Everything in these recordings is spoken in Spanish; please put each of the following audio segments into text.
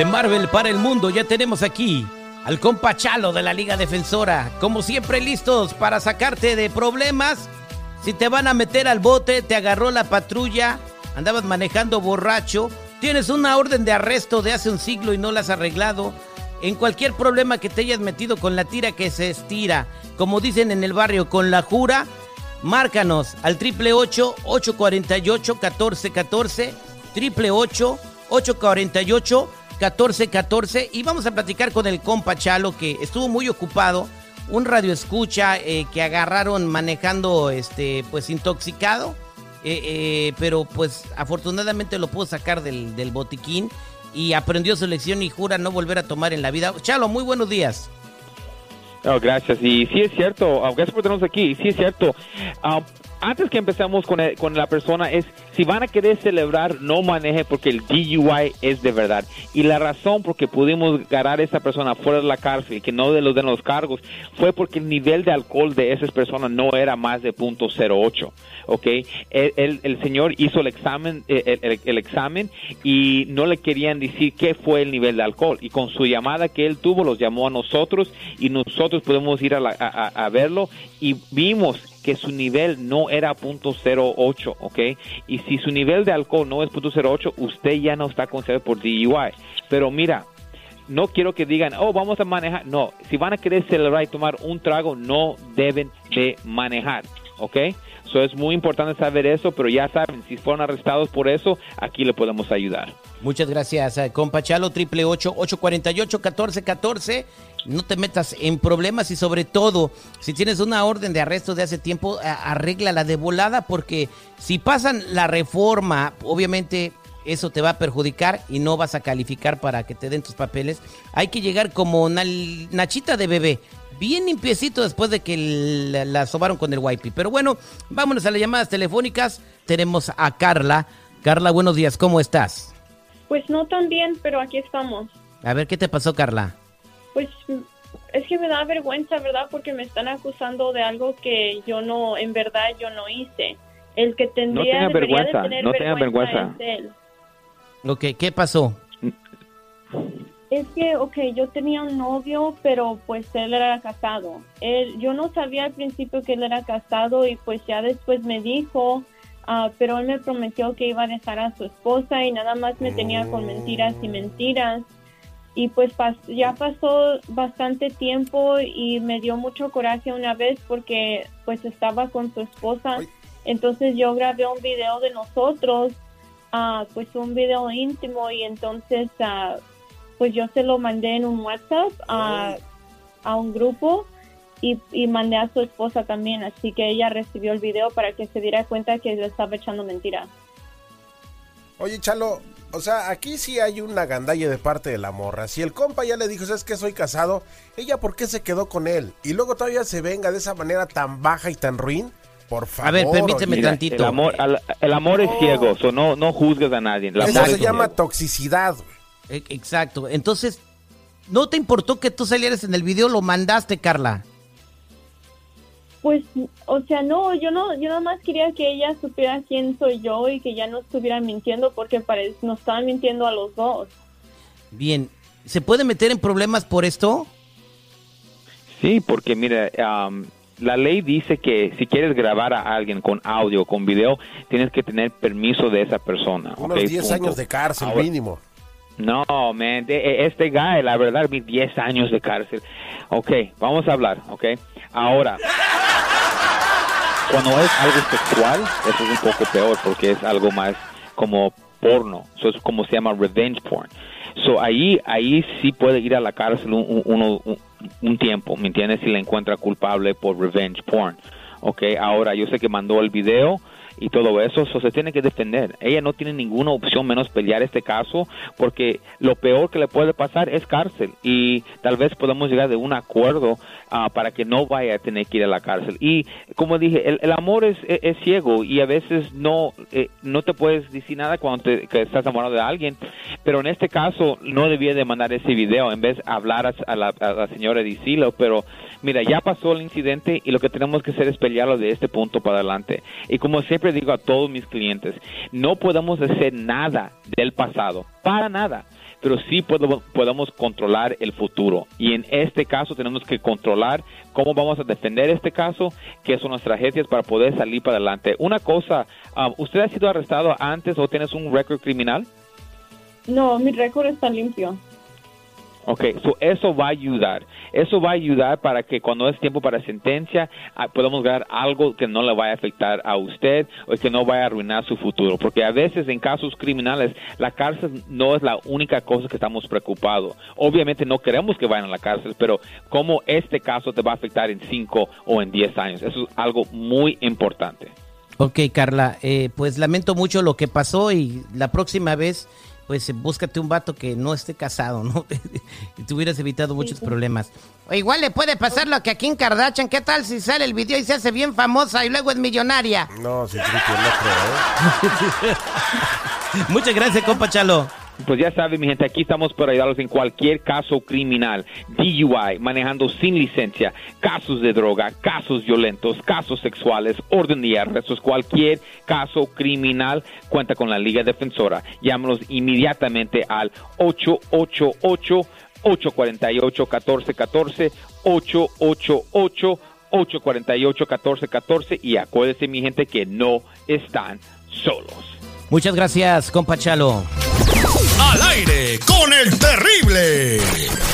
de Marvel para el mundo. Ya tenemos aquí al compa Chalo de la Liga Defensora. Como siempre, listos para sacarte de problemas. Si te van a meter al bote, te agarró la patrulla, andabas manejando borracho, tienes una orden de arresto de hace un siglo y no la has arreglado. En cualquier problema que te hayas metido con la tira que se estira, como dicen en el barrio, con la jura, márcanos al triple 848 1414 triple 848 1414 y vamos a platicar con el compa Chalo que estuvo muy ocupado, un radio escucha eh, que agarraron manejando este pues intoxicado, eh, eh, pero pues afortunadamente lo pudo sacar del, botiquín y aprendió su lección y jura no volver a tomar en la vida. Chalo, muy buenos días. Gracias. Y sí es cierto, gracias por tenernos aquí. Sí es cierto. Ah, antes que empecemos con, con, la persona es, si van a querer celebrar, no maneje porque el DUI es de verdad. Y la razón por que pudimos ganar a esa persona fuera de la cárcel y que no le den los cargos fue porque el nivel de alcohol de esas personas no era más de .08. ¿ok? El, el, señor hizo el examen, eh, el, el, examen y no le querían decir qué fue el nivel de alcohol. Y con su llamada que él tuvo, los llamó a nosotros y nosotros pudimos ir a, a verlo y vimos que su nivel no era .08, ¿ok? Y si su nivel de alcohol no es .08, usted ya no está considerado por DUI. Pero mira, no quiero que digan, oh, vamos a manejar. No, si van a querer celebrar y tomar un trago, no deben de manejar, ¿ok? So es muy importante saber eso, pero ya saben, si fueron arrestados por eso, aquí le podemos ayudar. Muchas gracias, eh, compa Chalo, triple ocho, ocho cuarenta y ocho, catorce, catorce. No te metas en problemas y sobre todo, si tienes una orden de arresto de hace tiempo, la de volada porque si pasan la reforma, obviamente eso te va a perjudicar y no vas a calificar para que te den tus papeles. Hay que llegar como una nachita de bebé bien limpiecito después de que la, sobaron con el YP. Pero bueno, vámonos a las llamadas telefónicas. Tenemos a Carla. Carla, buenos días, ¿cómo estás? Pues no tan bien, pero aquí estamos. A ver, ¿qué te pasó, Carla? Pues es que me da vergüenza, ¿verdad? Porque me están acusando de algo que yo no, en verdad, yo no hice. El que tendría no vergüenza, no tenga vergüenza. Ok, ¿qué pasó? Es que, ok, yo tenía un novio, pero pues él era casado. Él, yo no sabía al principio que él era casado y pues ya después me dijo, uh, pero él me prometió que iba a dejar a su esposa y nada más me tenía con mentiras y mentiras. Y pues ya pasó bastante tiempo y me dio mucho coraje una vez porque pues estaba con su esposa. Entonces yo grabé un video de nosotros, uh, pues un video íntimo y entonces... Uh, pues yo se lo mandé en un WhatsApp a, un grupo y, mandé a su esposa también, así que ella recibió el video para que se diera cuenta que le estaba echando mentira. Oye, Chalo, o sea, aquí sí hay una gandalla de parte de la morra. Si el compa ya le dijo, ¿sabes que soy casado? ¿Ella por qué se quedó con él? Y luego todavía se venga de esa manera tan baja y tan ruin. Por favor. A ver, permíteme tantito. El amor, el amor es ciego, no, no juzgues a nadie. Eso se llama toxicidad, e, exacto. Entonces, ¿no te importó que tú salieras en el video? Lo mandaste, Carla. Pues, o sea, no, yo no, yo nada más quería que ella supiera quién soy yo y que ya no estuviera mintiendo porque parece, nos estaban mintiendo a los dos. Bien, ¿se puede meter en problemas por esto? Sí, porque mira, la ley dice que si quieres grabar a alguien con audio, con video, tienes que tener permiso de esa persona. Unos 10 años de cárcel mínimo. No, man, e, este guy, la verdad, 10 años de cárcel. Ok, vamos a hablar, ok. Ahora, cuando es algo sexual, eso es un poco peor porque es algo más como porno. Eso es como se llama revenge porn. So, ahí, ahí sí puede ir a la cárcel un, un, un tiempo, ¿me entiendes? Si la encuentra culpable por revenge porn. Ok, ahora yo sé que mandó el video y todo eso, se tiene que defender. Ella no tiene ninguna opción menos pelear este caso porque lo peor que le puede pasar es cárcel y tal vez podamos llegar de un acuerdo ah, para que no vaya a tener que ir a la cárcel. Y como dije, el, amor es, es, ciego y a veces no, eh, no te puedes decir nada cuando te, estás enamorado de alguien, pero en este caso no debía de mandar ese video en vez de hablar a, la, a la señora Dicilo, pero mira, ya pasó el incidente y lo que tenemos que hacer es pelearlo de este punto para adelante. Y como siempre digo a todos mis clientes, no podemos hacer nada del pasado, para nada. pero sí podemos, controlar el futuro. Y en este caso tenemos que controlar cómo vamos a defender este caso, qué son nuestras agencias para poder salir para adelante. Una cosa, um, ¿usted ha sido arrestado antes o tienes un récord criminal? No, mi récord está limpio. Ok, so eso va a ayudar. Eso va a ayudar para que cuando es tiempo para sentencia ah, podamos ganar algo que no le vaya a afectar a usted o que no vaya a arruinar su futuro. Porque a veces en casos criminales la cárcel no es la única cosa que estamos preocupados. Obviamente no queremos que vayan a la cárcel, pero cómo este caso te va a afectar en 5 o en 10 años. Eso es algo muy importante. Ok, Carla, eh, pues lamento mucho lo que pasó y la próxima vez pues búscate un vato que no esté casado, ¿no? y te hubieras evitado muchos problemas. O igual le puede pasar lo que aquí en Kardashian. ¿Qué tal si sale el video y se hace bien famosa y luego es millonaria? No, sí, sí, no creo. ¿eh? Muchas gracias, compa Chalo. Pues ya saben, mi gente, aquí estamos para ayudarlos en cualquier caso criminal, DUI, manejando sin licencia, casos de droga, casos violentos, casos sexuales, orden de arrestos, cualquier caso criminal, cuenta con la Liga Defensora. Llámanos inmediatamente al 888 848 1414 888 848 1414 y acuérdense mi gente que no están solos. Muchas gracias, compa Chalo. Al aire con el terrible.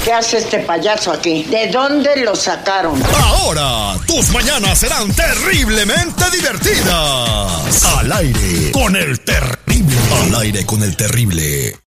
¿Qué hace este payaso aquí? ¿De dónde lo sacaron? Ahora, tus mañanas serán terriblemente divertidas. Al aire con el terrible. Al aire con el terrible.